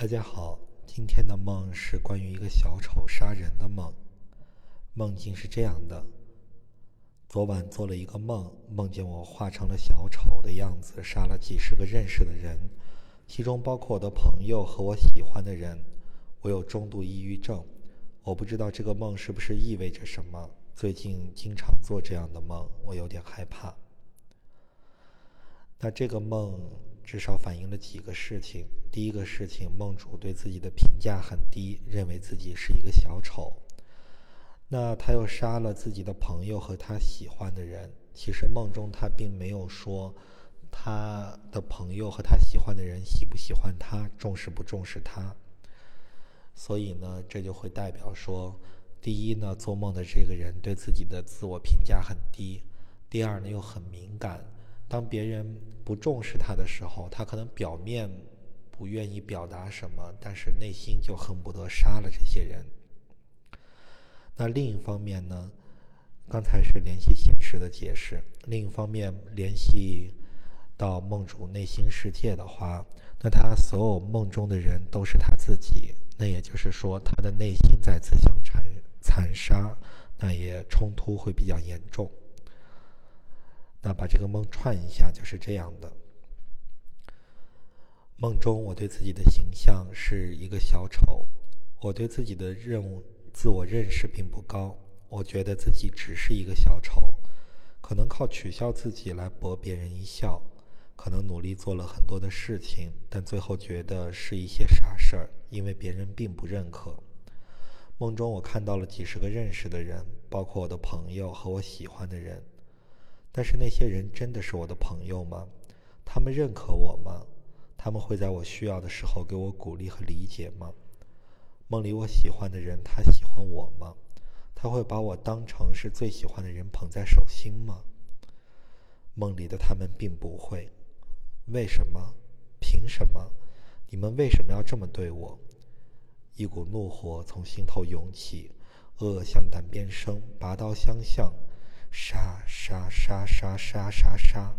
大家好，今天的梦是关于一个小丑杀人的梦。梦境是这样的：昨晚做了一个梦，梦见我化成了小丑的样子，杀了几十个认识的人，其中包括我的朋友和我喜欢的人。我有中度抑郁症，我不知道这个梦是不是意味着什么。最近经常做这样的梦，我有点害怕。那这个梦。至少反映了几个事情。第一个事情，梦主对自己的评价很低，认为自己是一个小丑。那他又杀了自己的朋友和他喜欢的人。其实梦中他并没有说他的朋友和他喜欢的人喜不喜欢他，重视不重视他。所以呢，这就会代表说，第一呢，做梦的这个人对自己的自我评价很低；第二呢，又很敏感。当别人不重视他的时候，他可能表面不愿意表达什么，但是内心就恨不得杀了这些人。那另一方面呢？刚才是联系现实的解释，另一方面联系到梦主内心世界的话，那他所有梦中的人都是他自己，那也就是说，他的内心在自相残残杀，那也冲突会比较严重。那把这个梦串一下，就是这样的。梦中我对自己的形象是一个小丑，我对自己的任务自我认识并不高，我觉得自己只是一个小丑，可能靠取笑自己来博别人一笑，可能努力做了很多的事情，但最后觉得是一些傻事儿，因为别人并不认可。梦中我看到了几十个认识的人，包括我的朋友和我喜欢的人。但是那些人真的是我的朋友吗？他们认可我吗？他们会在我需要的时候给我鼓励和理解吗？梦里我喜欢的人，他喜欢我吗？他会把我当成是最喜欢的人捧在手心吗？梦里的他们并不会。为什么？凭什么？你们为什么要这么对我？一股怒火从心头涌起，恶向胆边生，拔刀相向。杀杀杀杀杀杀杀！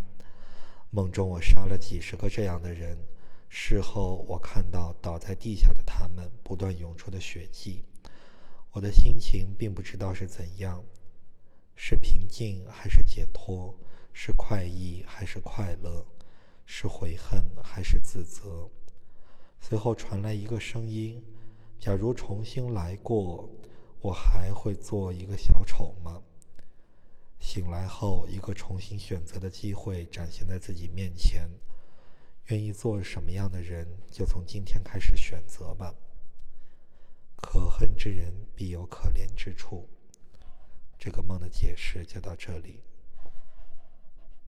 梦中我杀了几十个这样的人，事后我看到倒在地下的他们不断涌出的血迹，我的心情并不知道是怎样，是平静还是解脱，是快意还是快乐，是悔恨还是自责。随后传来一个声音：“假如重新来过，我还会做一个小丑吗？”醒来后，一个重新选择的机会展现在自己面前。愿意做什么样的人，就从今天开始选择吧。可恨之人必有可怜之处。这个梦的解释就到这里。